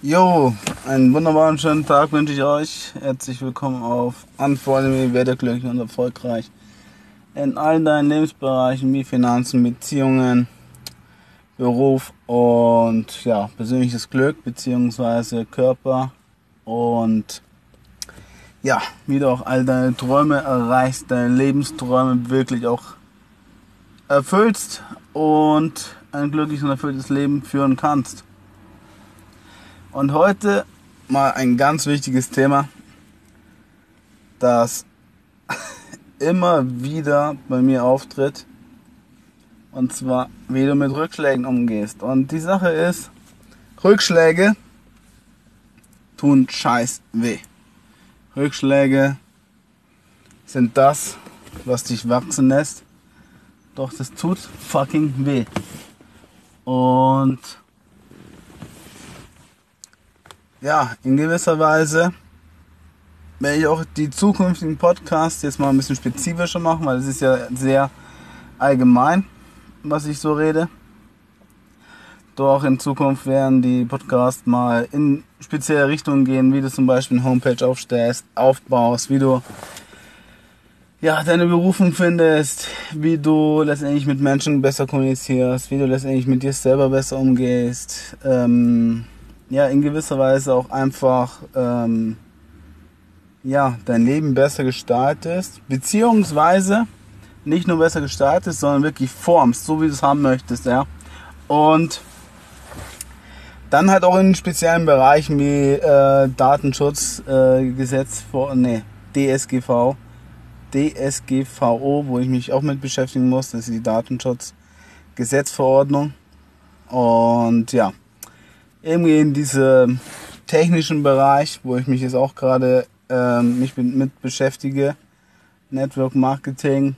Jo, einen wunderbaren schönen Tag wünsche ich euch. Herzlich willkommen auf Anforderungen, werde glücklich und erfolgreich in all deinen Lebensbereichen wie Finanzen, Beziehungen, Beruf und ja, persönliches Glück beziehungsweise Körper und ja, wie du auch all deine Träume erreichst, deine Lebensträume wirklich auch erfüllst und ein glückliches und erfülltes Leben führen kannst. Und heute mal ein ganz wichtiges Thema, das immer wieder bei mir auftritt. Und zwar, wie du mit Rückschlägen umgehst. Und die Sache ist, Rückschläge tun scheiß weh. Rückschläge sind das, was dich wachsen lässt. Doch das tut fucking weh. Und ja, in gewisser Weise werde ich auch die zukünftigen Podcasts jetzt mal ein bisschen spezifischer machen, weil es ist ja sehr allgemein, was ich so rede. Doch in Zukunft werden die Podcasts mal in spezielle Richtungen gehen, wie du zum Beispiel eine Homepage aufstellst, aufbaust, wie du ja, deine Berufung findest, wie du letztendlich mit Menschen besser kommunizierst, wie du letztendlich mit dir selber besser umgehst. Ähm, ja in gewisser Weise auch einfach ähm, ja dein Leben besser gestaltest, beziehungsweise nicht nur besser gestaltest, sondern wirklich formst, so wie du es haben möchtest, ja. Und dann halt auch in speziellen Bereichen wie äh, Datenschutzgesetz äh, vor, nee, DSGV, DSGVO, wo ich mich auch mit beschäftigen muss, das ist die Datenschutzgesetzverordnung. Und ja, irgendwie in diesem technischen Bereich, wo ich mich jetzt auch gerade ähm, mich mit beschäftige. Network Marketing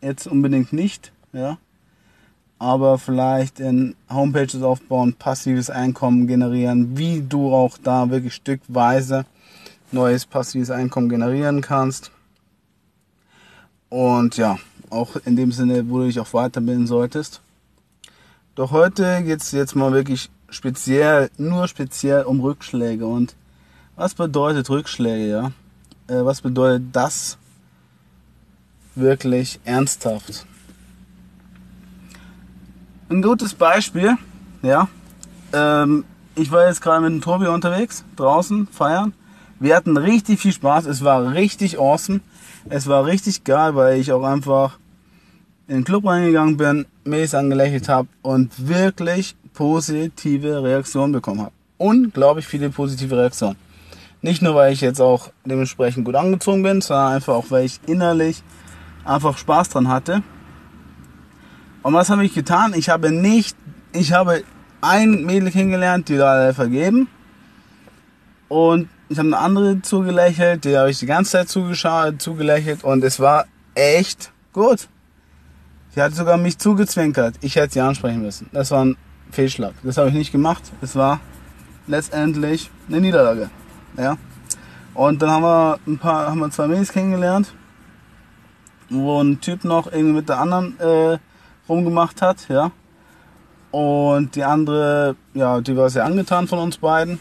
jetzt unbedingt nicht, ja. Aber vielleicht in Homepages aufbauen, passives Einkommen generieren, wie du auch da wirklich stückweise neues passives Einkommen generieren kannst. Und ja, auch in dem Sinne, wo du dich auch weiterbilden solltest. Doch heute geht es jetzt mal wirklich speziell, nur speziell um Rückschläge. Und was bedeutet Rückschläge, ja? Äh, was bedeutet das wirklich ernsthaft? Ein gutes Beispiel, ja. Ähm, ich war jetzt gerade mit dem Tobi unterwegs, draußen feiern. Wir hatten richtig viel Spaß. Es war richtig awesome. Es war richtig geil, weil ich auch einfach in den Club reingegangen bin, Mails angelächelt habe und wirklich positive Reaktionen bekommen habe. Unglaublich viele positive Reaktionen. Nicht nur, weil ich jetzt auch dementsprechend gut angezogen bin, sondern einfach auch, weil ich innerlich einfach Spaß dran hatte. Und was habe ich getan? Ich habe nicht, ich habe ein Mädel kennengelernt, die da vergeben. Und ich habe eine andere zugelächelt, die habe ich die ganze Zeit zugeschaut, zugelächelt und es war echt gut. Sie hat sogar mich zugezwinkert. Ich hätte sie ansprechen müssen. Das war ein Fehlschlag. Das habe ich nicht gemacht. Es war letztendlich eine Niederlage. Ja. Und dann haben wir ein paar, haben wir zwei Mädels kennengelernt, wo ein Typ noch irgendwie mit der anderen äh, rumgemacht hat, ja. Und die andere, ja, die war sehr angetan von uns beiden.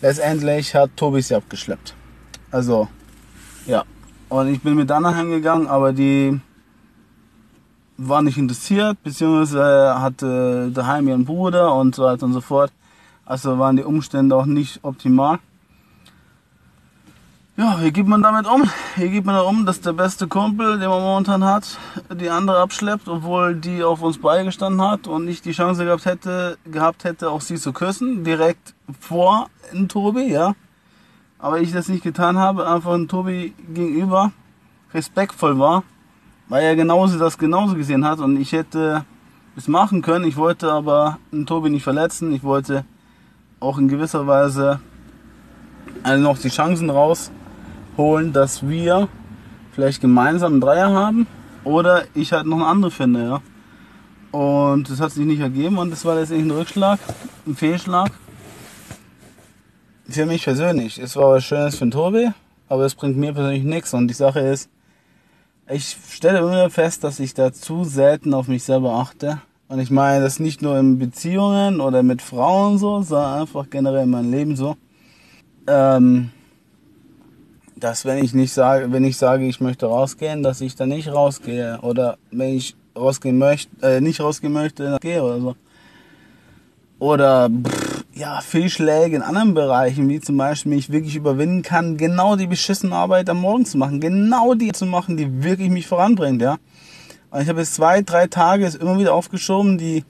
Letztendlich hat Tobi sie abgeschleppt. Also, ja. Und ich bin mit der anderen hingegangen, aber die war nicht interessiert, beziehungsweise hatte daheim ihren Bruder und so weiter und so fort. Also waren die Umstände auch nicht optimal. Ja, wie geht man damit um? Wie geht man da um, dass der beste Kumpel, den man momentan hat, die andere abschleppt, obwohl die auf uns beigestanden hat und nicht die Chance gehabt hätte, gehabt hätte, auch sie zu küssen, direkt vor in Tobi, ja. Aber ich das nicht getan habe, einfach in Tobi gegenüber respektvoll war weil er genauso das genauso gesehen hat und ich hätte es machen können. Ich wollte aber den Tobi nicht verletzen. Ich wollte auch in gewisser Weise also noch die Chancen rausholen, dass wir vielleicht gemeinsam einen Dreier haben oder ich halt noch einen anderen finde, ja. Und das hat sich nicht ergeben und das war letztendlich ein Rückschlag, ein Fehlschlag. Für mich persönlich. Es war was Schönes für den Tobi, aber es bringt mir persönlich nichts. Und die Sache ist, ich stelle immer fest, dass ich da zu selten auf mich selber achte. Und ich meine das nicht nur in Beziehungen oder mit Frauen so, sondern einfach generell in meinem Leben so. Ähm, dass wenn ich nicht sage, wenn ich sage, ich möchte rausgehen, dass ich dann nicht rausgehe. Oder wenn ich rausgehen möchte, äh, nicht rausgehen möchte, dann gehe oder so. Oder pff, ja, Fehlschläge in anderen Bereichen, wie zum Beispiel mich wirklich überwinden kann, genau die beschissene Arbeit am Morgen zu machen, genau die zu machen, die wirklich mich voranbringt, ja. Und ich habe jetzt zwei, drei Tage es immer wieder aufgeschoben, die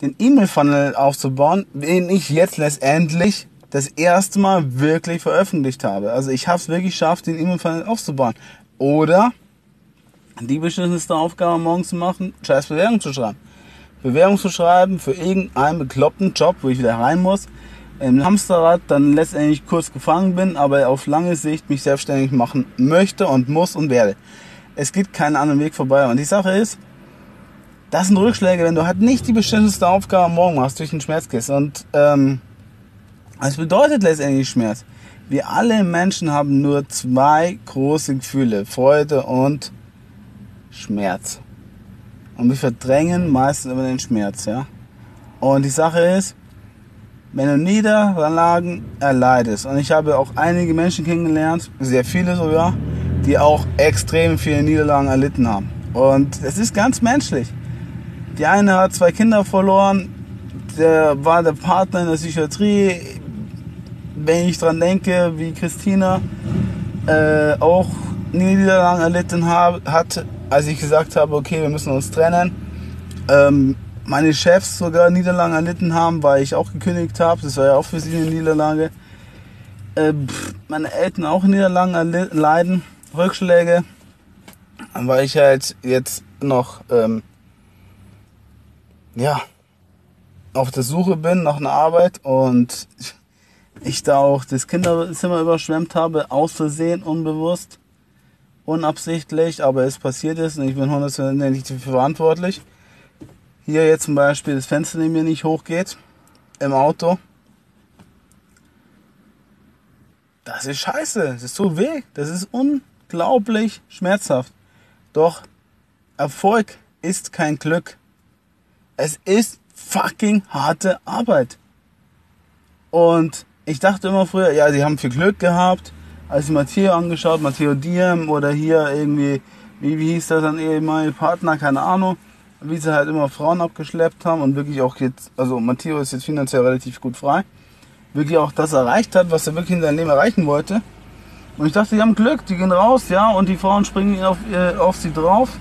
den E-Mail-Funnel aufzubauen, den ich jetzt letztendlich das erste Mal wirklich veröffentlicht habe. Also ich habe es wirklich geschafft, den E-Mail-Funnel aufzubauen. Oder die beschissenste Aufgabe morgens zu machen, scheiß Bewerbung zu schreiben. Bewerbung zu schreiben für irgendeinen bekloppten Job, wo ich wieder rein muss, im Hamsterrad dann letztendlich kurz gefangen bin, aber auf lange Sicht mich selbstständig machen möchte und muss und werde. Es gibt keinen anderen Weg vorbei. Und die Sache ist, das sind Rückschläge, wenn du halt nicht die bestimmteste Aufgabe Morgen machst, durch den Schmerz gehst. Und ähm, was bedeutet letztendlich Schmerz? Wir alle Menschen haben nur zwei große Gefühle, Freude und Schmerz. Und wir verdrängen meistens immer den Schmerz, ja. Und die Sache ist, wenn du Niederlagen erleidest, und ich habe auch einige Menschen kennengelernt, sehr viele sogar, die auch extrem viele Niederlagen erlitten haben. Und es ist ganz menschlich. Die eine hat zwei Kinder verloren, der war der Partner in der Psychiatrie. Wenn ich dran denke, wie Christina äh, auch Niederlagen erlitten hat, als ich gesagt habe, okay, wir müssen uns trennen. Ähm, meine Chefs sogar Niederlagen erlitten haben, weil ich auch gekündigt habe. Das war ja auch für sie eine Niederlage. Äh, meine Eltern auch Niederlagen erleiden. Rückschläge, weil ich halt jetzt noch ähm, ja auf der Suche bin nach einer Arbeit und ich da auch das Kinderzimmer überschwemmt habe, aus Versehen, unbewusst, unabsichtlich, aber es passiert ist und ich bin hundertprozentig verantwortlich. Hier jetzt zum Beispiel das Fenster neben mir nicht hochgeht im Auto. Das ist scheiße, das tut weh, das ist un unglaublich schmerzhaft. Doch Erfolg ist kein Glück. Es ist fucking harte Arbeit. Und ich dachte immer früher, ja, sie haben viel Glück gehabt. Als ich Matteo angeschaut, Matteo Diem oder hier irgendwie, wie, wie hieß das dann ehemalige Partner, keine Ahnung, wie sie halt immer Frauen abgeschleppt haben und wirklich auch jetzt, also Matteo ist jetzt finanziell relativ gut frei, wirklich auch das erreicht hat, was er wirklich in seinem Leben erreichen wollte. Und ich dachte, die haben Glück, die gehen raus, ja, und die Frauen springen auf, äh, auf sie drauf.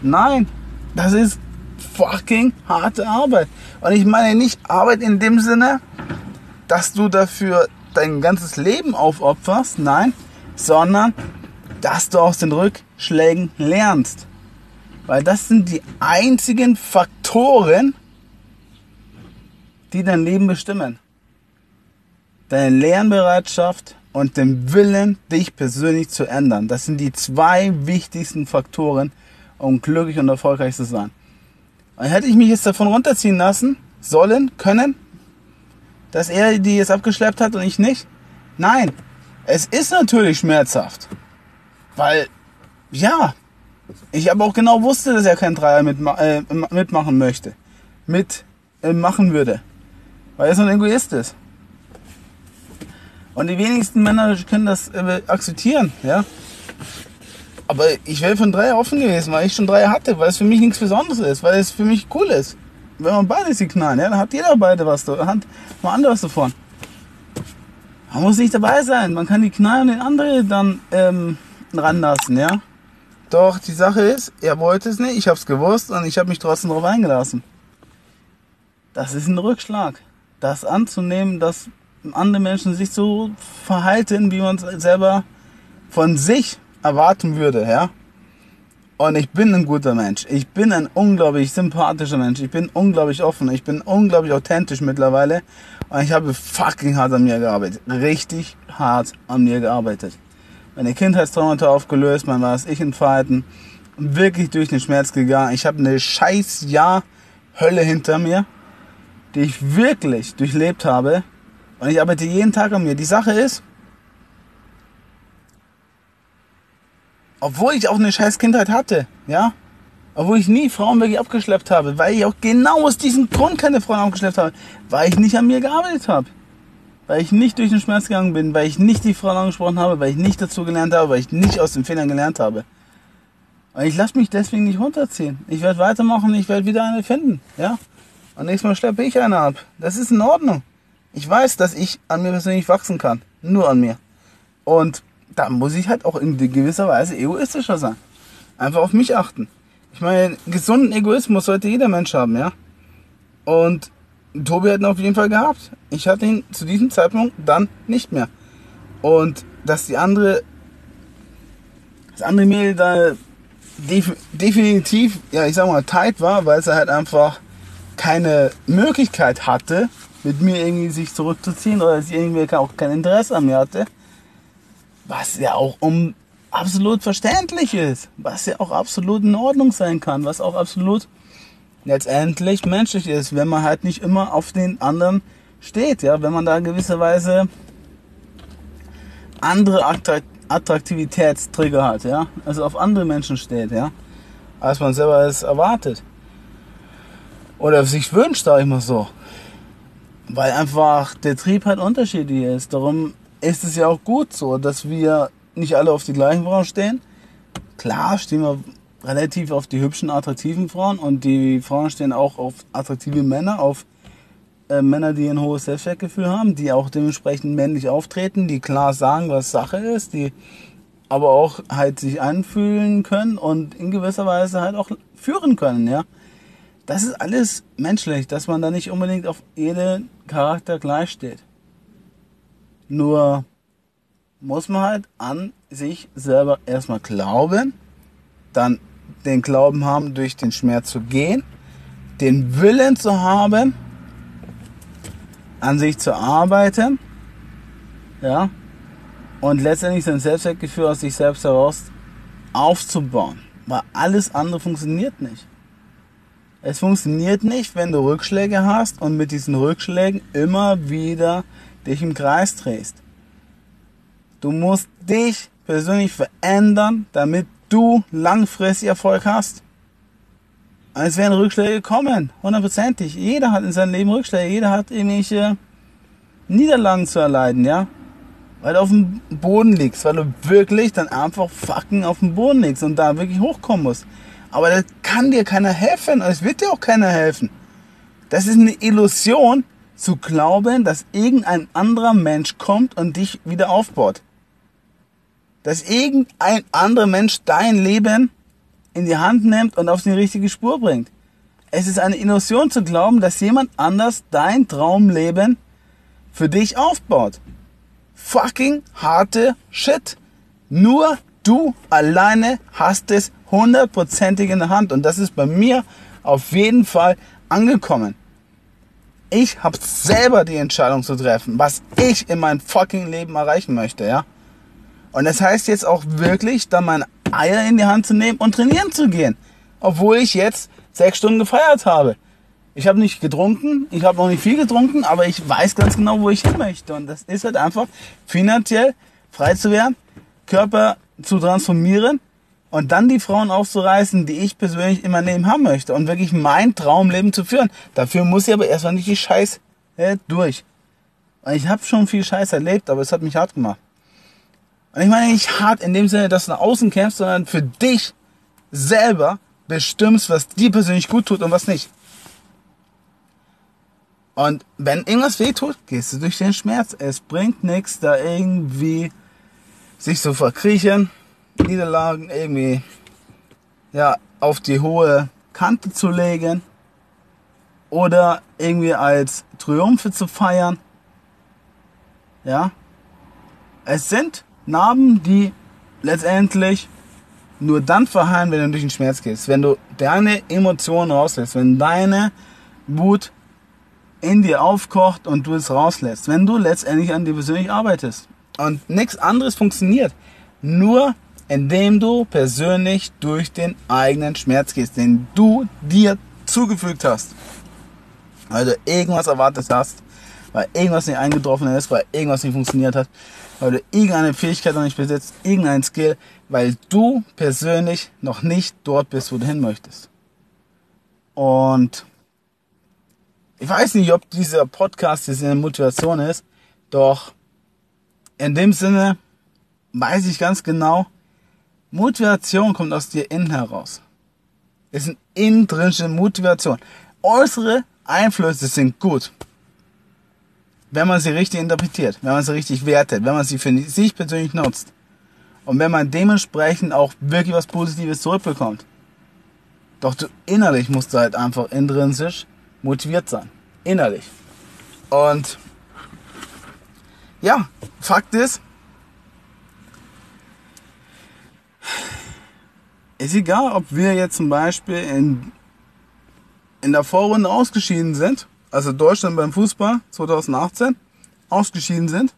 Nein, das ist fucking harte Arbeit. Und ich meine nicht Arbeit in dem Sinne, dass du dafür dein ganzes Leben aufopferst, nein, sondern dass du aus den Rückschlägen lernst. Weil das sind die einzigen Faktoren, die dein Leben bestimmen. Deine Lernbereitschaft, und dem Willen, dich persönlich zu ändern. Das sind die zwei wichtigsten Faktoren, um glücklich und erfolgreich zu sein. Und hätte ich mich jetzt davon runterziehen lassen, sollen, können, dass er die jetzt abgeschleppt hat und ich nicht? Nein, es ist natürlich schmerzhaft. Weil, ja, ich aber auch genau wusste, dass er kein Dreier mitma äh, mitmachen möchte. Mit äh, würde. Weil er so ein Egoist ist. Und die wenigsten Männer können das äh, akzeptieren, ja. Aber ich wäre von drei offen gewesen, weil ich schon drei hatte, weil es für mich nichts Besonderes ist, weil es für mich cool ist. Wenn man beide sie knallen, ja, dann hat jeder beide was, hat mal anderes davon. Man muss nicht dabei sein, man kann die knallen und den anderen dann ähm, ranlassen, ja. Doch die Sache ist, er wollte es nicht, ich habe es gewusst und ich habe mich trotzdem darauf eingelassen. Das ist ein Rückschlag. Das anzunehmen, dass andere Menschen sich so verhalten, wie man es selber von sich erwarten würde, ja. Und ich bin ein guter Mensch. Ich bin ein unglaublich sympathischer Mensch. Ich bin unglaublich offen. Ich bin unglaublich authentisch mittlerweile. Und ich habe fucking hart an mir gearbeitet. Richtig hart an mir gearbeitet. Meine Kindheitstraumata aufgelöst, mein war ich in Verhalten. Wirklich durch den Schmerz gegangen. Ich habe eine scheiß Jahr Hölle hinter mir, die ich wirklich durchlebt habe. Und ich arbeite jeden Tag an mir. Die Sache ist, obwohl ich auch eine scheiß Kindheit hatte, ja, Obwohl ich nie Frauen wirklich abgeschleppt habe, weil ich auch genau aus diesem Grund keine Frauen abgeschleppt habe, weil ich nicht an mir gearbeitet habe. Weil ich nicht durch den Schmerz gegangen bin, weil ich nicht die Frauen angesprochen habe, weil ich nicht dazu gelernt habe, weil ich nicht aus den Fehlern gelernt habe. Und ich lasse mich deswegen nicht runterziehen. Ich werde weitermachen, ich werde wieder eine finden, ja. Und nächstes Mal schleppe ich eine ab. Das ist in Ordnung. Ich weiß, dass ich an mir persönlich wachsen kann. Nur an mir. Und da muss ich halt auch in gewisser Weise egoistischer sein. Einfach auf mich achten. Ich meine, gesunden Egoismus sollte jeder Mensch haben, ja. Und Tobi hat ihn auf jeden Fall gehabt. Ich hatte ihn zu diesem Zeitpunkt dann nicht mehr. Und dass die andere, das andere Mädel da def definitiv, ja, ich sag mal, tight war, weil sie halt einfach keine Möglichkeit hatte, mit mir irgendwie sich zurückzuziehen oder sie irgendwie auch kein Interesse an mir hatte. Was ja auch um absolut verständlich ist, was ja auch absolut in Ordnung sein kann, was auch absolut letztendlich menschlich ist, wenn man halt nicht immer auf den anderen steht, ja, wenn man da gewisserweise andere Attraktivitätstrigger hat, ja, also auf andere Menschen steht, ja, als man selber es erwartet. Oder sich wünscht, sag ich mal so, weil einfach der Trieb halt unterschiedlich ist. Darum ist es ja auch gut so, dass wir nicht alle auf die gleichen Frauen stehen. Klar stehen wir relativ auf die hübschen, attraktiven Frauen und die Frauen stehen auch auf attraktive Männer, auf äh, Männer, die ein hohes Selbstwertgefühl haben, die auch dementsprechend männlich auftreten, die klar sagen, was Sache ist, die aber auch halt sich anfühlen können und in gewisser Weise halt auch führen können, ja. Das ist alles menschlich, dass man da nicht unbedingt auf jeden Charakter gleich steht. Nur muss man halt an sich selber erstmal glauben, dann den Glauben haben, durch den Schmerz zu gehen, den Willen zu haben, an sich zu arbeiten, ja, und letztendlich sein Selbstwertgefühl aus sich selbst heraus aufzubauen, weil alles andere funktioniert nicht. Es funktioniert nicht, wenn du Rückschläge hast und mit diesen Rückschlägen immer wieder dich im Kreis drehst. Du musst dich persönlich verändern, damit du langfristig Erfolg hast. Es werden Rückschläge kommen, hundertprozentig. Jeder hat in seinem Leben Rückschläge, jeder hat irgendwelche Niederlagen zu erleiden, ja. Weil du auf dem Boden liegst, weil du wirklich dann einfach fucking auf dem Boden liegst und da wirklich hochkommen musst. Aber das kann dir keiner helfen und es wird dir auch keiner helfen. Das ist eine Illusion zu glauben, dass irgendein anderer Mensch kommt und dich wieder aufbaut dass irgendein anderer Mensch dein Leben in die Hand nimmt und auf die richtige Spur bringt. Es ist eine Illusion zu glauben, dass jemand anders dein Traumleben für dich aufbaut. Fucking harte Shit. Nur du alleine hast es hundertprozentig in der Hand und das ist bei mir auf jeden Fall angekommen. Ich habe selber die Entscheidung zu treffen, was ich in meinem fucking Leben erreichen möchte, ja. Und das heißt jetzt auch wirklich, da meine Eier in die Hand zu nehmen und trainieren zu gehen. Obwohl ich jetzt sechs Stunden gefeiert habe. Ich habe nicht getrunken, ich habe noch nicht viel getrunken, aber ich weiß ganz genau, wo ich hin möchte. Und das ist halt einfach finanziell frei zu werden, Körper zu transformieren und dann die Frauen aufzureißen, die ich persönlich in meinem Leben haben möchte und wirklich mein Traumleben zu führen. Dafür muss ich aber erstmal nicht die Scheiß äh, durch. Ich habe schon viel Scheiß erlebt, aber es hat mich hart gemacht. Und ich meine nicht hart in dem Sinne, dass du nach außen kämpfst, sondern für dich selber bestimmst, was dir persönlich gut tut und was nicht. Und wenn irgendwas weh tut, gehst du durch den Schmerz. Es bringt nichts, da irgendwie sich zu verkriechen, Niederlagen irgendwie ja, auf die hohe Kante zu legen oder irgendwie als Triumphe zu feiern. Ja, es sind Narben, die letztendlich nur dann verheilen, wenn du durch den Schmerz gehst. Wenn du deine Emotionen rauslässt, wenn deine Wut in dir aufkocht und du es rauslässt. Wenn du letztendlich an dir persönlich arbeitest. Und nichts anderes funktioniert. Nur indem du persönlich durch den eigenen Schmerz gehst, den du dir zugefügt hast. Also irgendwas erwartet hast, weil irgendwas nicht eingetroffen ist, weil irgendwas nicht funktioniert hat, weil du irgendeine Fähigkeit noch nicht besitzt, irgendein Skill, weil du persönlich noch nicht dort bist, wo du hin möchtest. Und ich weiß nicht, ob dieser Podcast jetzt eine Motivation ist, doch in dem Sinne weiß ich ganz genau, Motivation kommt aus dir innen heraus. Es ist eine intrinsische Motivation. Äußere Einflüsse sind gut, wenn man sie richtig interpretiert, wenn man sie richtig wertet, wenn man sie für sich persönlich nutzt. Und wenn man dementsprechend auch wirklich was Positives zurückbekommt. Doch du innerlich musst du halt einfach intrinsisch motiviert sein. Innerlich. Und ja, Fakt ist, ist egal, ob wir jetzt zum Beispiel in, in der Vorrunde ausgeschieden sind, also Deutschland beim Fußball 2018 ausgeschieden sind,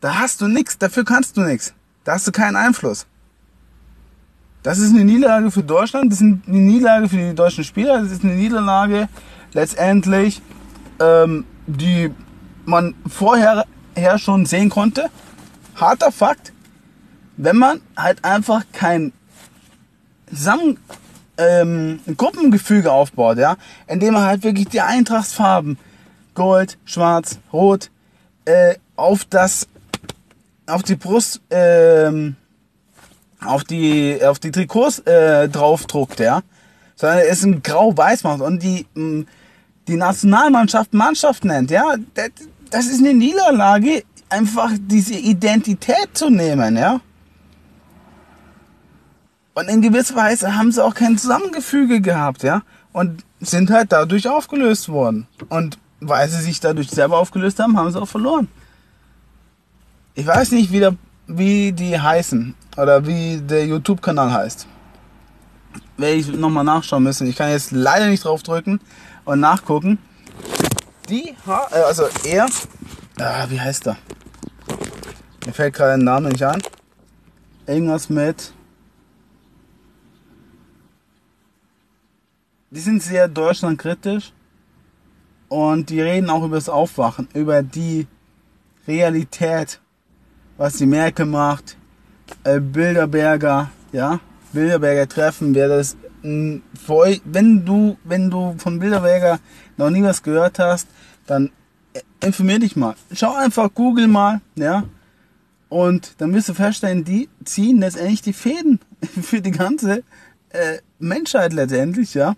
da hast du nichts, dafür kannst du nichts. Da hast du keinen Einfluss. Das ist eine Niederlage für Deutschland, das ist eine Niederlage für die deutschen Spieler, das ist eine Niederlage letztendlich, ähm, die man vorher her schon sehen konnte. Harter Fakt, wenn man halt einfach kein Zusammen ähm, Gruppengefüge aufbaut, ja, indem man halt wirklich die Eintrachtsfarben Gold, Schwarz, Rot äh, auf das auf die Brust ähm, auf die auf die Trikots äh, draufdruckt, ja, sondern es ein grau-weiß macht und die mh, die Nationalmannschaft Mannschaft nennt, ja, das, das ist eine Niederlage, einfach diese Identität zu nehmen, ja. Und in gewisser Weise haben sie auch kein Zusammengefüge gehabt, ja. Und sind halt dadurch aufgelöst worden. Und weil sie sich dadurch selber aufgelöst haben, haben sie auch verloren. Ich weiß nicht, wie, der, wie die heißen oder wie der YouTube-Kanal heißt. Werde ich nochmal nachschauen müssen. Ich kann jetzt leider nicht drauf drücken und nachgucken. Die, äh, also er, ah, wie heißt er? Mir fällt gerade ein Name nicht an. Irgendwas mit die sind sehr deutschlandkritisch und die reden auch über das Aufwachen, über die Realität, was die Merkel macht, äh, Bilderberger, ja, Bilderberger Treffen, wer das, mh, wenn du, wenn du von Bilderberger noch nie was gehört hast, dann äh, informier dich mal. Schau einfach, google mal, ja, und dann wirst du feststellen, die ziehen letztendlich die Fäden für die ganze äh, Menschheit letztendlich, ja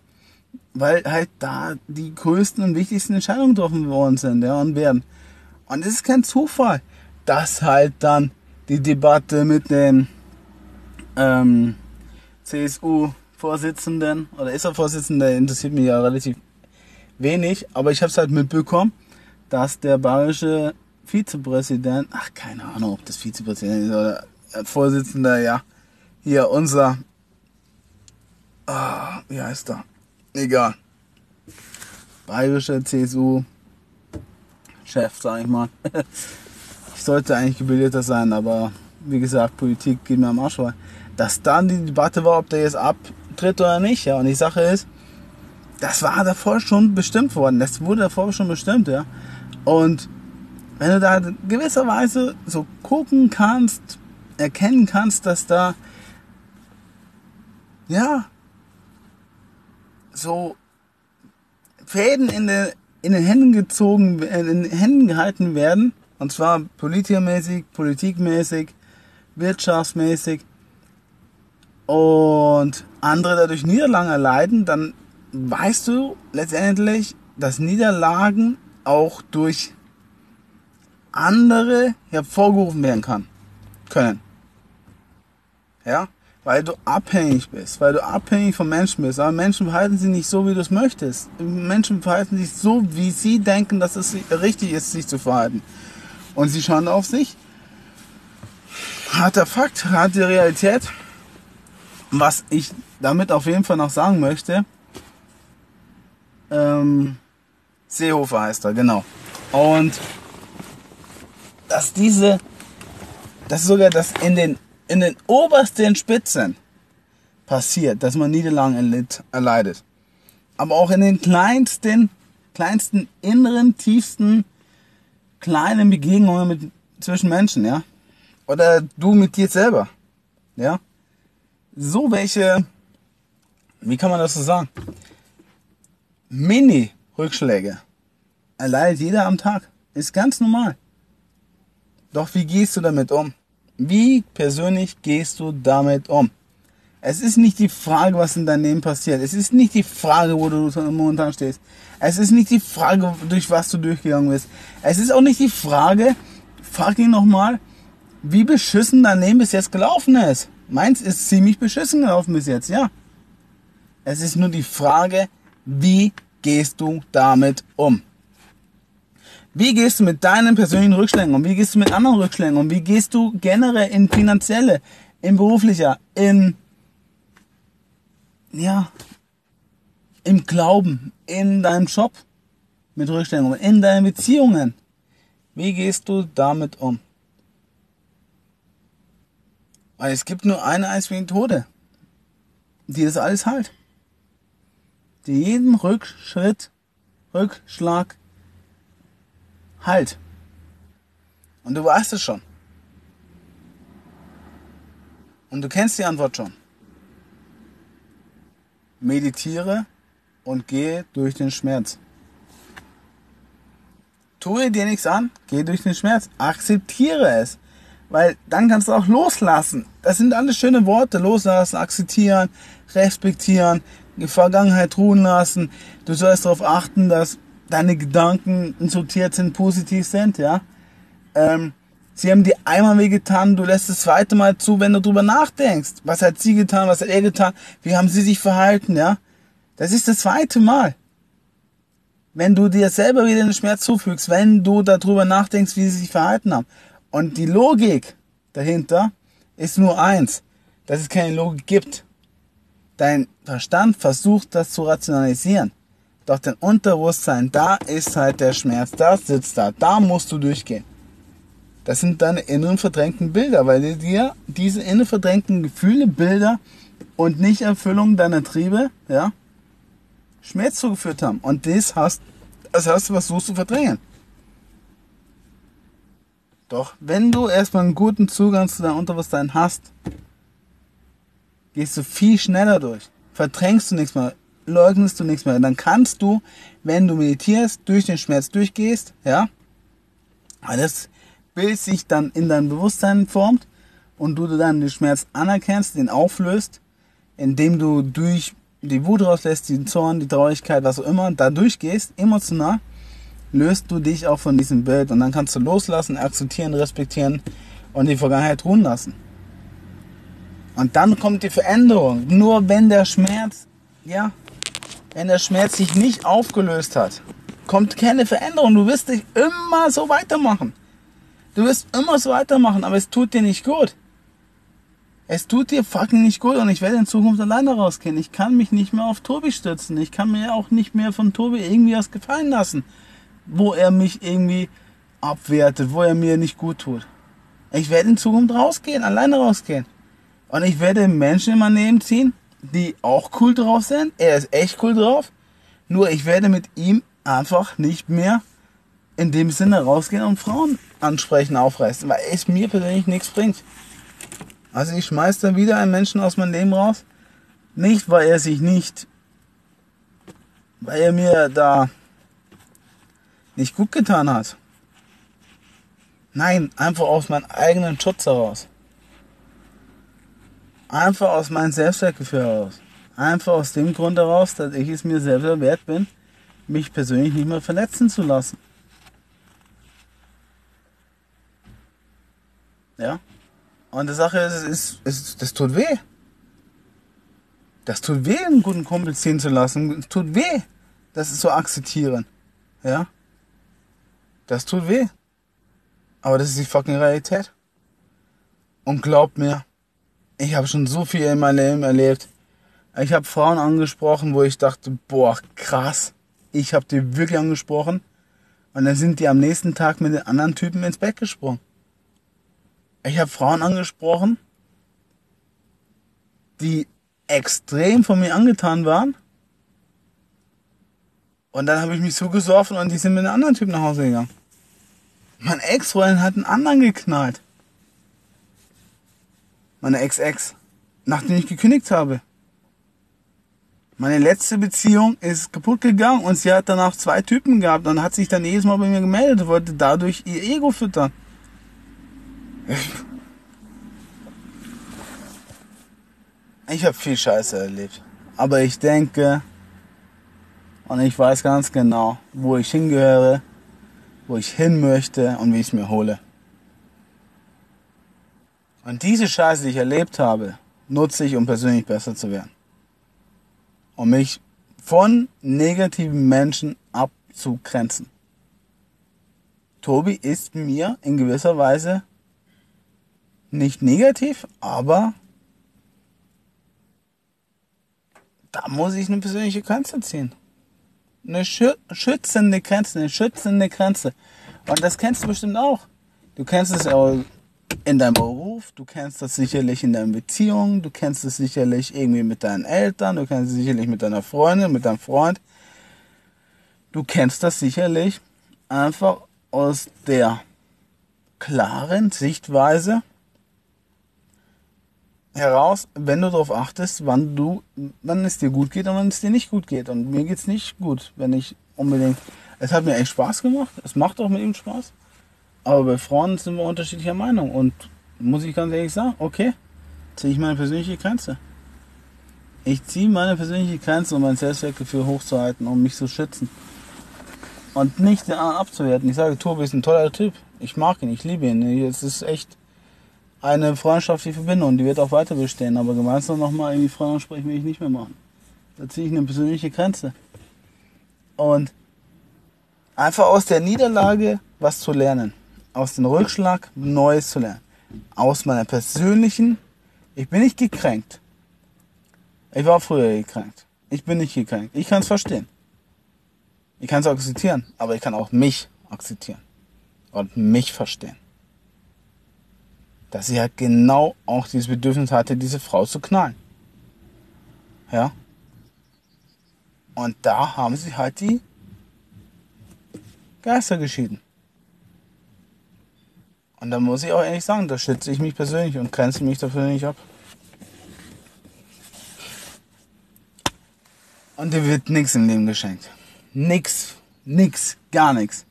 weil halt da die größten und wichtigsten Entscheidungen getroffen worden sind ja, und werden. Und es ist kein Zufall, dass halt dann die Debatte mit dem ähm, CSU-Vorsitzenden oder ist er Vorsitzender, interessiert mich ja relativ wenig, aber ich habe es halt mitbekommen, dass der bayerische Vizepräsident, ach keine Ahnung, ob das Vizepräsident ist oder Vorsitzender, ja, hier unser, ah, wie heißt er? Egal. Bayerischer CSU-Chef, sag ich mal. ich sollte eigentlich gebildeter sein, aber wie gesagt, Politik geht mir am Arsch vorbei. Dass dann die Debatte war, ob der jetzt abtritt oder nicht, ja. Und die Sache ist, das war davor schon bestimmt worden. Das wurde davor schon bestimmt, ja. Und wenn du da gewisserweise so gucken kannst, erkennen kannst, dass da, ja, so Fäden in, der, in den Händen gezogen, in den Händen gehalten werden. Und zwar politikermäßig, politikmäßig, wirtschaftsmäßig. Und andere dadurch Niederlagen erleiden, dann weißt du letztendlich, dass Niederlagen auch durch andere hervorgerufen werden kann, können. Ja? Weil du abhängig bist, weil du abhängig von Menschen bist. Aber Menschen verhalten sich nicht so, wie du es möchtest. Menschen verhalten sich so, wie sie denken, dass es richtig ist, sich zu verhalten. Und sie schauen auf sich. Harter Fakt, harte Realität. Was ich damit auf jeden Fall noch sagen möchte, ähm, Seehofer heißt er, genau. Und dass diese, dass sogar das in den in den obersten Spitzen passiert, dass man Niederlagen erleidet. Aber auch in den kleinsten, kleinsten inneren, tiefsten, kleinen Begegnungen mit, zwischen Menschen, ja. Oder du mit dir selber, ja. So welche, wie kann man das so sagen? Mini-Rückschläge erleidet jeder am Tag. Ist ganz normal. Doch wie gehst du damit um? Wie persönlich gehst du damit um? Es ist nicht die Frage, was in deinem Leben passiert. Es ist nicht die Frage, wo du momentan stehst. Es ist nicht die Frage, durch was du durchgegangen bist. Es ist auch nicht die Frage, frag ihn nochmal, wie beschissen dein Leben bis jetzt gelaufen ist. Meins ist ziemlich beschissen gelaufen bis jetzt, ja. Es ist nur die Frage, wie gehst du damit um? Wie gehst du mit deinen persönlichen Rückschlägen um? Wie gehst du mit anderen Rückschlägen um? Wie gehst du generell in finanzielle, in beruflicher, in, ja, im Glauben, in deinem Job mit Rückschlägen um, in deinen Beziehungen? Wie gehst du damit um? Weil es gibt nur eine einzige Methode, die das alles halt. Die jeden Rückschritt, Rückschlag halt. Und du weißt es schon. Und du kennst die Antwort schon. Meditiere und gehe durch den Schmerz. Tue dir nichts an, geh durch den Schmerz. Akzeptiere es. Weil dann kannst du auch loslassen. Das sind alles schöne Worte. Loslassen, akzeptieren, respektieren, die Vergangenheit ruhen lassen. Du sollst darauf achten, dass deine Gedanken sortiert sind, positiv sind, ja. Ähm, sie haben dir einmal weh getan, du lässt das zweite Mal zu, wenn du drüber nachdenkst. Was hat sie getan, was hat er getan, wie haben sie sich verhalten, ja. Das ist das zweite Mal. Wenn du dir selber wieder den Schmerz zufügst, wenn du darüber nachdenkst, wie sie sich verhalten haben. Und die Logik dahinter ist nur eins, dass es keine Logik gibt. Dein Verstand versucht das zu rationalisieren. Doch dein Unterbewusstsein, da ist halt der Schmerz, da sitzt da, da musst du durchgehen. Das sind deine inneren verdrängten Bilder, weil dir diese inneren verdrängten Gefühle, Bilder und Nichterfüllung deiner Triebe, ja, Schmerz zugeführt haben. Und das hast, das hast du versucht zu verdrängen. Doch wenn du erstmal einen guten Zugang zu deinem Unterbewusstsein hast, gehst du viel schneller durch. Verdrängst du nichts mehr, leugnest du nichts mehr. Dann kannst du, wenn du meditierst, durch den Schmerz durchgehst, ja, weil das Bild sich dann in dein Bewusstsein formt und du dann den Schmerz anerkennst, den auflöst, indem du durch die Wut rauslässt, den Zorn, die Traurigkeit, was auch immer, da durchgehst, emotional, löst du dich auch von diesem Bild und dann kannst du loslassen, akzeptieren, respektieren und die Vergangenheit ruhen lassen. Und dann kommt die Veränderung. Nur wenn der Schmerz, ja, wenn der Schmerz sich nicht aufgelöst hat, kommt keine Veränderung. Du wirst dich immer so weitermachen. Du wirst immer so weitermachen, aber es tut dir nicht gut. Es tut dir fucking nicht gut und ich werde in Zukunft alleine rausgehen. Ich kann mich nicht mehr auf Tobi stützen. Ich kann mir auch nicht mehr von Tobi irgendwie was gefallen lassen, wo er mich irgendwie abwertet, wo er mir nicht gut tut. Ich werde in Zukunft rausgehen, alleine rausgehen. Und ich werde Menschen in mein Leben ziehen, die auch cool drauf sind. Er ist echt cool drauf. Nur ich werde mit ihm einfach nicht mehr in dem Sinne rausgehen und Frauen ansprechen, aufreißen, weil es mir persönlich nichts bringt. Also ich schmeiß dann wieder einen Menschen aus meinem Leben raus. Nicht, weil er sich nicht, weil er mir da nicht gut getan hat. Nein, einfach aus meinem eigenen Schutz heraus. Einfach aus meinem Selbstwertgefühl heraus. Einfach aus dem Grund heraus, dass ich es mir selber wert bin, mich persönlich nicht mehr verletzen zu lassen. Ja? Und die Sache ist, ist, ist, das tut weh. Das tut weh, einen guten Kumpel ziehen zu lassen. Es tut weh, das ist so akzeptieren. Ja? Das tut weh. Aber das ist die fucking Realität. Und glaubt mir, ich habe schon so viel in meinem Leben erlebt. Ich habe Frauen angesprochen, wo ich dachte, boah, krass, ich habe die wirklich angesprochen. Und dann sind die am nächsten Tag mit den anderen Typen ins Bett gesprungen. Ich habe Frauen angesprochen, die extrem von mir angetan waren. Und dann habe ich mich so und die sind mit einem anderen Typ nach Hause gegangen. Mein Ex-Freundin hat einen anderen geknallt. Meine Ex-Ex. Nachdem ich gekündigt habe. Meine letzte Beziehung ist kaputt gegangen und sie hat danach zwei Typen gehabt und hat sich dann jedes Mal bei mir gemeldet und wollte dadurch ihr Ego füttern. Ich habe viel Scheiße erlebt. Aber ich denke und ich weiß ganz genau, wo ich hingehöre, wo ich hin möchte und wie ich es mir hole. Und diese Scheiße, die ich erlebt habe, nutze ich, um persönlich besser zu werden. Um mich von negativen Menschen abzugrenzen. Tobi ist mir in gewisser Weise nicht negativ, aber da muss ich eine persönliche Grenze ziehen. Eine schützende Grenze, eine schützende Grenze. Und das kennst du bestimmt auch. Du kennst es auch in deinem Beruf, du kennst das sicherlich in deinen Beziehungen, du kennst es sicherlich irgendwie mit deinen Eltern, du kennst es sicherlich mit deiner Freundin, mit deinem Freund. Du kennst das sicherlich einfach aus der klaren Sichtweise heraus, wenn du darauf achtest, wann du, wann es dir gut geht und wann es dir nicht gut geht. Und mir geht es nicht gut, wenn ich unbedingt. Es hat mir echt Spaß gemacht. Es macht auch mit ihm Spaß. Aber bei Frauen sind wir unterschiedlicher Meinung. Und muss ich ganz ehrlich sagen, okay, ziehe ich meine persönliche Grenze. Ich ziehe meine persönliche Grenze, um mein Selbstwertgefühl hochzuhalten, um mich zu schützen. Und nicht den anderen abzuwerten. Ich sage, Tobi ist ein toller Typ. Ich mag ihn, ich liebe ihn. Es ist echt eine freundschaftliche Verbindung. Die wird auch weiter bestehen. Aber gemeinsam nochmal irgendwie Freunde sprechen will ich nicht mehr machen. Da ziehe ich eine persönliche Grenze. Und einfach aus der Niederlage was zu lernen aus dem Rückschlag Neues zu lernen. Aus meiner persönlichen, ich bin nicht gekränkt. Ich war früher gekränkt. Ich bin nicht gekränkt. Ich kann es verstehen. Ich kann es akzeptieren, aber ich kann auch mich akzeptieren und mich verstehen. Dass sie halt genau auch dieses Bedürfnis hatte, diese Frau zu knallen. Ja. Und da haben sie halt die Geister geschieden. Und da muss ich auch ehrlich sagen, da schütze ich mich persönlich und grenze mich dafür nicht ab. Und dir wird nichts im Leben geschenkt. Nix. Nix. Gar nichts.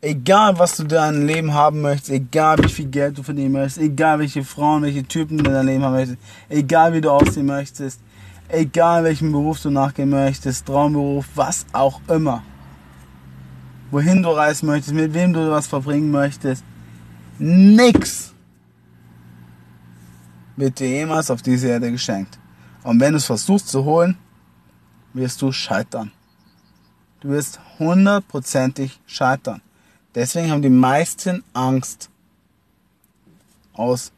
Egal, was du in deinem Leben haben möchtest, egal wie viel Geld du verdienen möchtest, egal welche Frauen, welche Typen du in deinem Leben haben möchtest, egal wie du aussehen möchtest, egal welchen Beruf du nachgehen möchtest, Traumberuf, was auch immer. Wohin du reisen möchtest, mit wem du was verbringen möchtest, Nix wird dir jemals auf diese Erde geschenkt. Und wenn du es versuchst zu holen, wirst du scheitern. Du wirst hundertprozentig scheitern. Deswegen haben die meisten Angst, aus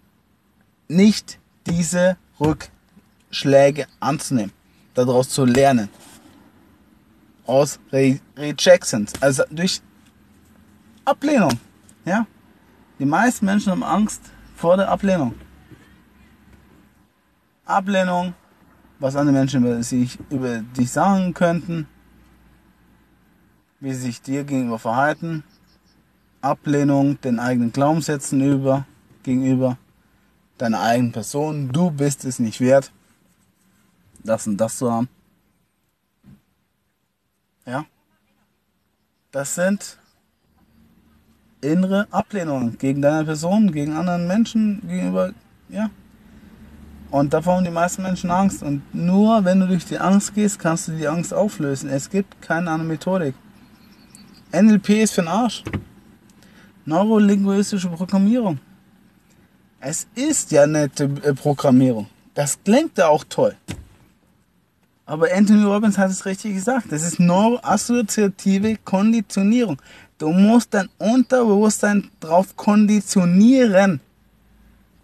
nicht diese Rückschläge anzunehmen, daraus zu lernen. Aus Re Rejections, also durch Ablehnung. Ja, die meisten Menschen haben Angst vor der Ablehnung. Ablehnung, was andere Menschen über, sich, über dich sagen könnten, wie sie sich dir gegenüber verhalten. Ablehnung den eigenen Glaubenssätzen über, gegenüber deiner eigenen Person. Du bist es nicht wert, das und das zu haben. Ja? Das sind innere Ablehnung gegen deine Person, gegen anderen Menschen, gegenüber, ja. Und davor haben die meisten Menschen Angst. Und nur wenn du durch die Angst gehst, kannst du die Angst auflösen. Es gibt keine andere Methodik. NLP ist für den Arsch. Neurolinguistische Programmierung. Es ist ja nette äh, Programmierung. Das klingt ja auch toll. Aber Anthony Robbins hat es richtig gesagt. Das ist neuroassoziative Konditionierung. Du musst dein Unterbewusstsein darauf konditionieren,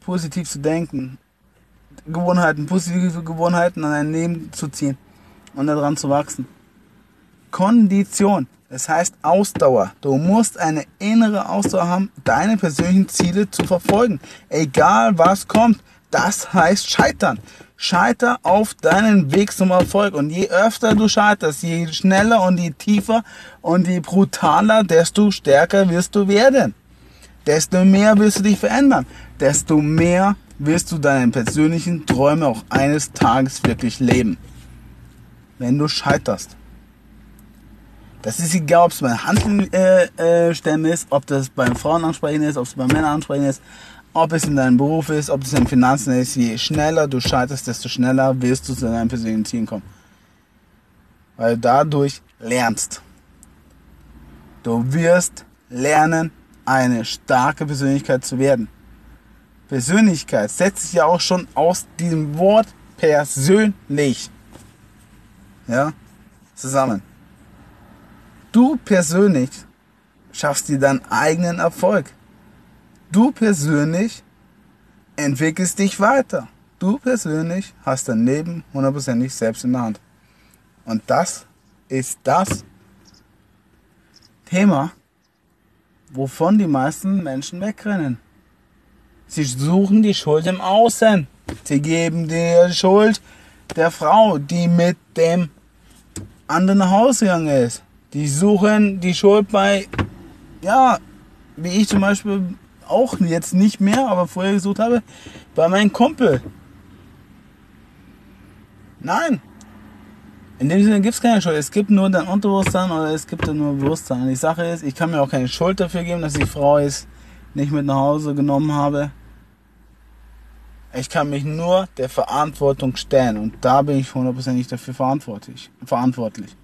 positiv zu denken, Gewohnheiten, positive Gewohnheiten an dein Leben zu ziehen und daran zu wachsen. Kondition, das heißt Ausdauer. Du musst eine innere Ausdauer haben, deine persönlichen Ziele zu verfolgen. Egal was kommt, Das heißt Scheitern. Scheiter auf deinen Weg zum Erfolg. Und je öfter du scheiterst, je schneller und je tiefer und je brutaler, desto stärker wirst du werden. Desto mehr wirst du dich verändern. Desto mehr wirst du deine persönlichen Träume auch eines Tages wirklich leben. Wenn du scheiterst. Das ist egal, ob es beim Handeln äh, äh, ist, ob das beim Frauen ansprechen ist, ob es beim Männern ansprechen ist, ob es in deinem Beruf ist, ob es in Finanzen ist. Je schneller du scheiterst, desto schneller wirst du zu deinem persönlichen Ziel kommen. Weil du dadurch lernst. Du wirst lernen, eine starke Persönlichkeit zu werden. Persönlichkeit setzt sich ja auch schon aus diesem Wort persönlich. Ja, zusammen. Du persönlich schaffst dir deinen eigenen Erfolg. Du persönlich entwickelst dich weiter. Du persönlich hast dein Leben hundertprozentig selbst in der Hand. Und das ist das Thema, wovon die meisten Menschen wegrennen. Sie suchen die Schuld im Außen. Sie geben die Schuld der Frau, die mit dem anderen nach Hause gegangen ist. Die suchen die Schuld bei, ja, wie ich zum Beispiel auch jetzt nicht mehr, aber vorher gesucht habe, bei meinem Kumpel. Nein. In dem Sinne gibt es keine Schuld. Es gibt nur dein Unterbewusstsein oder es gibt nur Bewusstsein. Die Sache ist, ich kann mir auch keine Schuld dafür geben, dass die Frau es nicht mit nach Hause genommen habe. Ich kann mich nur der Verantwortung stellen und da bin ich hundertprozentig dafür verantwortlich. verantwortlich.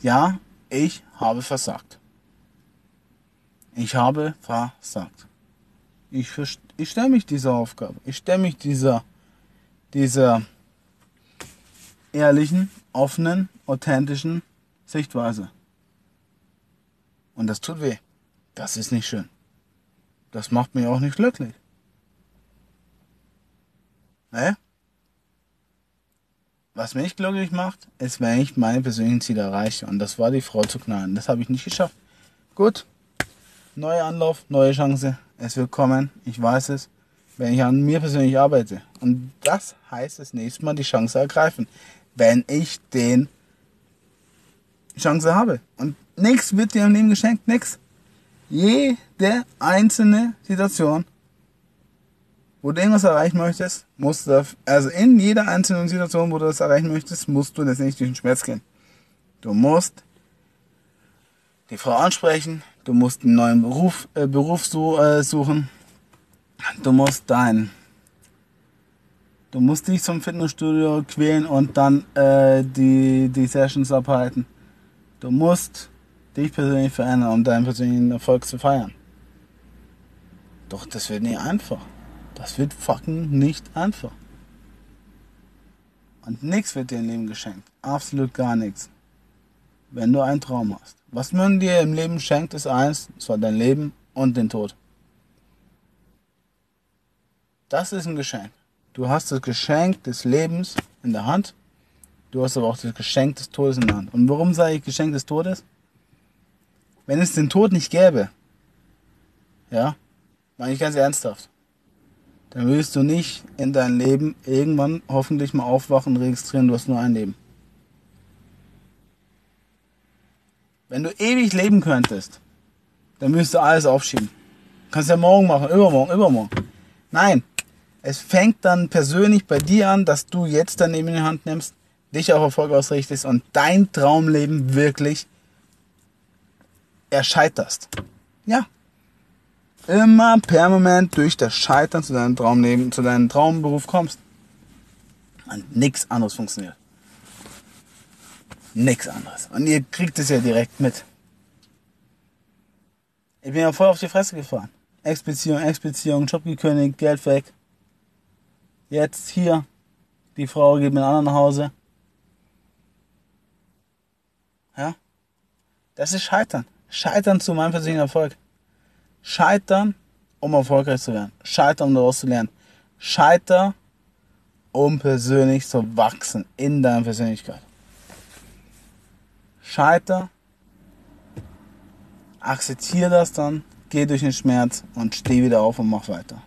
Ja, ich habe versagt. Ich habe versagt. Ich, ich stelle mich dieser Aufgabe. Ich stelle mich dieser, dieser ehrlichen, offenen, authentischen Sichtweise. Und das tut weh. Das ist nicht schön. Das macht mich auch nicht glücklich. Ne? Was mich glücklich macht, ist, wenn ich meine persönlichen Ziele erreiche. Und das war die Frau zu knallen. Das habe ich nicht geschafft. Gut. Neuer Anlauf, neue Chance. Es wird kommen. Ich weiß es. Wenn ich an mir persönlich arbeite. Und das heißt das nächste Mal die Chance ergreifen. Wenn ich den Chance habe. Und nichts wird dir im Leben geschenkt. Nix. Jede einzelne Situation wo du irgendwas erreichen möchtest, musst du, also in jeder einzelnen Situation, wo du das erreichen möchtest, musst du letztendlich durch den Schmerz gehen. Du musst die Frau ansprechen, du musst einen neuen Beruf, äh, Beruf so, äh, suchen, du musst dein, du musst dich zum Fitnessstudio quälen und dann äh, die, die Sessions abhalten. Du musst dich persönlich verändern, um deinen persönlichen Erfolg zu feiern. Doch das wird nicht einfach. Das wird fucking nicht einfach. Und nichts wird dir im Leben geschenkt. Absolut gar nichts. Wenn du einen Traum hast. Was man dir im Leben schenkt, ist eins, und zwar dein Leben und den Tod. Das ist ein Geschenk. Du hast das Geschenk des Lebens in der Hand. Du hast aber auch das Geschenk des Todes in der Hand. Und warum sage ich Geschenk des Todes? Wenn es den Tod nicht gäbe, ja, meine ich ganz ernsthaft, dann willst du nicht in deinem Leben irgendwann hoffentlich mal aufwachen und registrieren, du hast nur ein Leben. Wenn du ewig leben könntest, dann müsstest du alles aufschieben. Kannst ja morgen machen, übermorgen, übermorgen. Nein, es fängt dann persönlich bei dir an, dass du jetzt dein Leben in die Hand nimmst, dich auf Erfolg ausrichtest und dein Traumleben wirklich erscheiterst. Ja, immer permanent durch das Scheitern zu deinem Traumleben, zu deinem Traumberuf kommst. Und nichts anderes funktioniert. Nichts anderes. Und ihr kriegt es ja direkt mit. Ich bin ja voll auf die Fresse gefahren. Ex-Beziehung, Ex-Beziehung, Job gekündigt, Geld weg. Jetzt hier, die Frau geht mit anderen nach Hause. Ja? Das ist Scheitern. Scheitern zu meinem persönlichen Erfolg. Scheitern, um erfolgreich zu werden. Scheitern, um daraus zu lernen. Scheiter, um persönlich zu wachsen in deiner Persönlichkeit. Scheiter, akzeptiere das dann, geh durch den Schmerz und steh wieder auf und mach weiter.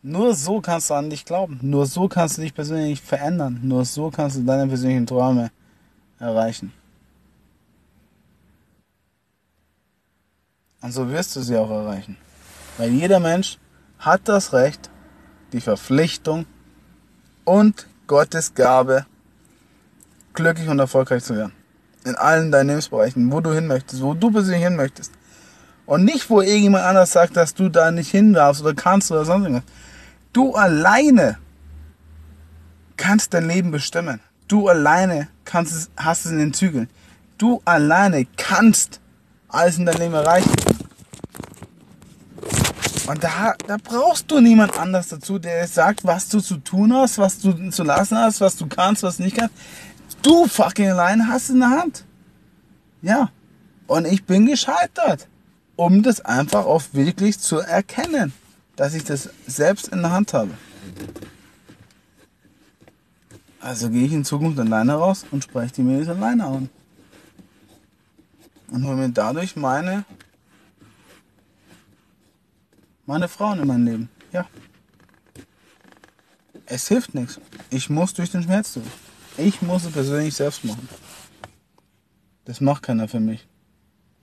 Nur so kannst du an dich glauben. Nur so kannst du dich persönlich verändern. Nur so kannst du deine persönlichen Träume erreichen. Und so wirst du sie auch erreichen. Weil jeder Mensch hat das Recht, die Verpflichtung und Gottes Gabe, glücklich und erfolgreich zu werden. In allen deinen Lebensbereichen, wo du hin möchtest, wo du persönlich hin möchtest. Und nicht, wo irgendjemand anders sagt, dass du da nicht hin darfst oder kannst oder sonst irgendwas. Du alleine kannst dein Leben bestimmen. Du alleine kannst es, hast es in den Zügeln. Du alleine kannst alles in deinem Leben erreichen. Und da, da brauchst du niemand anders dazu, der sagt, was du zu tun hast, was du zu lassen hast, was du kannst, was du nicht kannst. Du fucking alleine hast in der Hand. Ja. Und ich bin gescheitert, um das einfach auch wirklich zu erkennen, dass ich das selbst in der Hand habe. Also gehe ich in Zukunft alleine raus und spreche die Mails alleine an. Und hole mir dadurch meine meine Frauen in meinem Leben. Ja. Es hilft nichts. Ich muss durch den Schmerz durch. Ich muss es persönlich selbst machen. Das macht keiner für mich.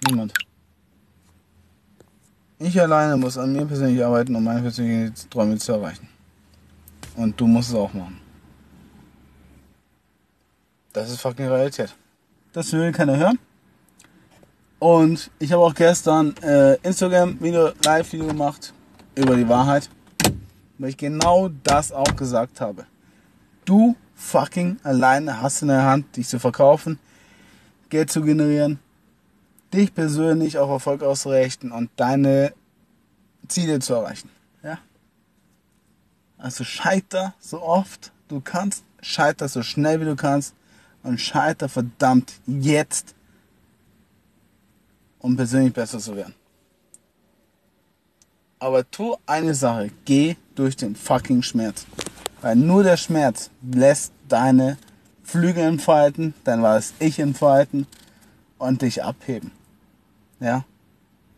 Niemand. Ich alleine muss an mir persönlich arbeiten, um meine persönlichen Träume zu erreichen. Und du musst es auch machen. Das ist fucking Realität. Das will keiner hören. Und ich habe auch gestern äh, Instagram Video, Live-Video gemacht über die Wahrheit, weil ich genau das auch gesagt habe. Du fucking alleine hast in der Hand, dich zu verkaufen, Geld zu generieren, dich persönlich auf Erfolg auszurichten und deine Ziele zu erreichen. Ja? Also scheiter so oft du kannst, scheiter so schnell wie du kannst und scheiter verdammt jetzt um persönlich besser zu werden. Aber tu eine Sache, geh durch den fucking Schmerz. Weil nur der Schmerz lässt deine Flügel entfalten, dann war Ich entfalten und dich abheben. Ja?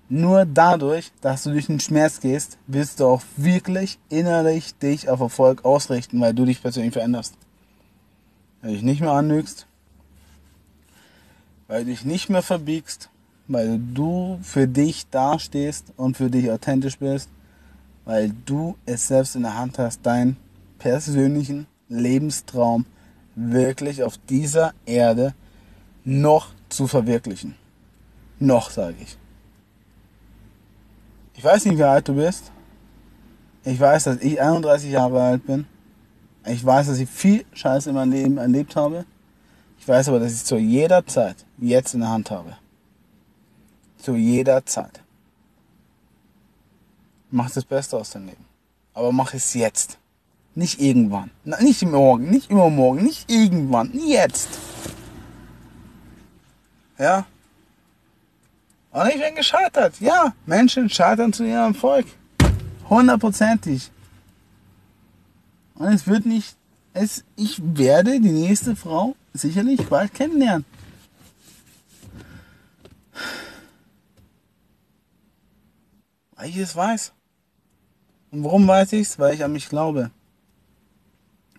Nur dadurch, dass du durch den Schmerz gehst, wirst du auch wirklich innerlich dich auf Erfolg ausrichten, weil du dich persönlich veränderst. Weil du dich nicht mehr anlügst, weil du dich nicht mehr verbiegst, weil du für dich dastehst und für dich authentisch bist, weil du es selbst in der Hand hast, deinen persönlichen Lebenstraum wirklich auf dieser Erde noch zu verwirklichen. Noch, sage ich. Ich weiß nicht, wie alt du bist. Ich weiß, dass ich 31 Jahre alt bin. Ich weiß, dass ich viel Scheiß in meinem Leben erlebt habe. Ich weiß aber, dass ich zu jeder Zeit jetzt in der Hand habe. Zu jeder Zeit. Mach das Beste aus deinem Leben. Aber mach es jetzt. Nicht irgendwann. Nicht morgen, nicht immer morgen, nicht irgendwann. Jetzt. Ja? Und ich bin gescheitert. Ja, Menschen scheitern zu ihrem Erfolg. Hundertprozentig. Und es wird nicht, es, ich werde die nächste Frau sicherlich bald kennenlernen. Weil ich es weiß. Und warum weiß ich es? Weil ich an mich glaube.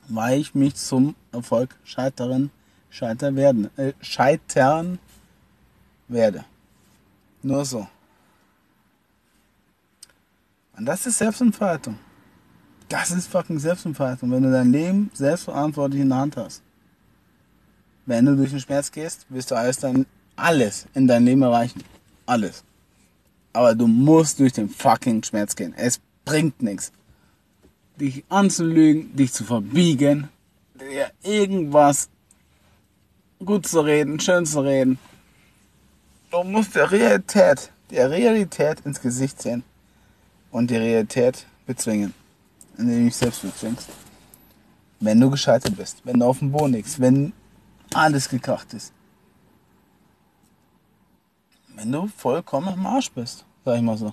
Weil ich mich zum Erfolg scheitern, scheitern werden, äh, scheitern werde. Nur so. Und das ist Selbstentfaltung. Das ist fucking Selbstentfaltung, wenn du dein Leben selbstverantwortlich in der Hand hast. Wenn du durch den Schmerz gehst, wirst du alles, dein, alles in deinem Leben erreichen. Alles. Aber du musst durch den fucking Schmerz gehen. Es bringt nichts. Dich anzulügen, dich zu verbiegen, dir irgendwas gut zu reden, schön zu reden. Du musst der Realität, der Realität ins Gesicht sehen und die Realität bezwingen, indem du dich selbst bezwingst. Wenn du gescheitert bist, wenn du auf dem Boden liegst, wenn alles gekracht ist. Wenn du vollkommen am Arsch bist, sag ich mal so.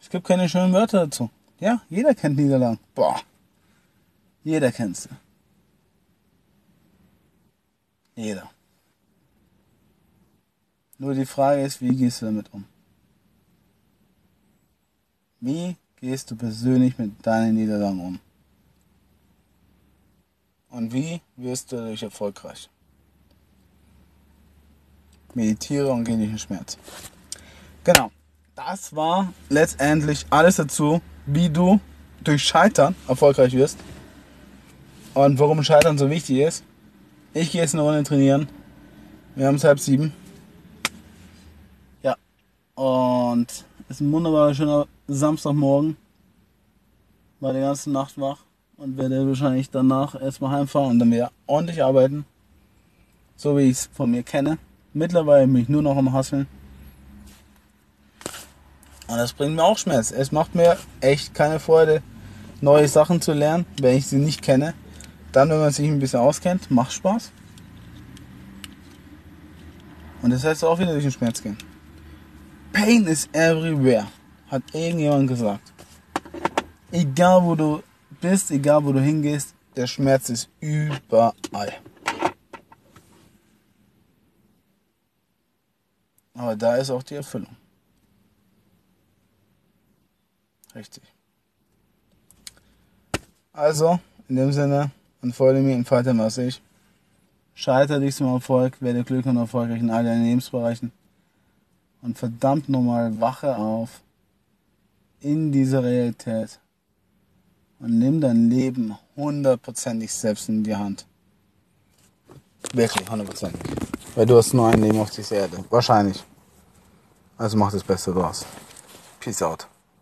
Es gibt keine schönen Wörter dazu. Ja, jeder kennt Niederlagen. Boah. Jeder kennt sie. Jeder. Nur die Frage ist, wie gehst du damit um? Wie gehst du persönlich mit deinen Niederlagen um? Und wie wirst du dadurch erfolgreich? Meditiere und geh nicht in Schmerz. Genau. Das war letztendlich alles dazu, wie du durch Scheitern erfolgreich wirst. Und warum Scheitern so wichtig ist. Ich gehe jetzt eine Runde trainieren. Wir haben es halb sieben. Ja. Und es ist ein wunderbarer, schöner Samstagmorgen. War die ganze Nacht wach und werde wahrscheinlich danach erstmal heimfahren und dann wieder ordentlich arbeiten. So wie ich es von mir kenne. Mittlerweile bin ich nur noch am Hasseln. Und das bringt mir auch Schmerz. Es macht mir echt keine Freude, neue Sachen zu lernen, wenn ich sie nicht kenne. Dann, wenn man sich ein bisschen auskennt, macht Spaß. Und das heißt auch wieder durch den Schmerz gehen. Pain is everywhere, hat irgendjemand gesagt. Egal wo du bist, egal wo du hingehst, der Schmerz ist überall. Aber da ist auch die Erfüllung. Richtig. Also, in dem Sinne, entfehle mir, entfalte was ich. Scheitere dich zum Erfolg, werde glücklich und erfolgreich in all deinen Lebensbereichen. Und verdammt nochmal, wache auf in dieser Realität und nimm dein Leben hundertprozentig selbst in die Hand. Wirklich, hundertprozentig. Weil du hast nur ein Leben auf dieser Erde. Wahrscheinlich. Also mach das Beste draus. Peace out.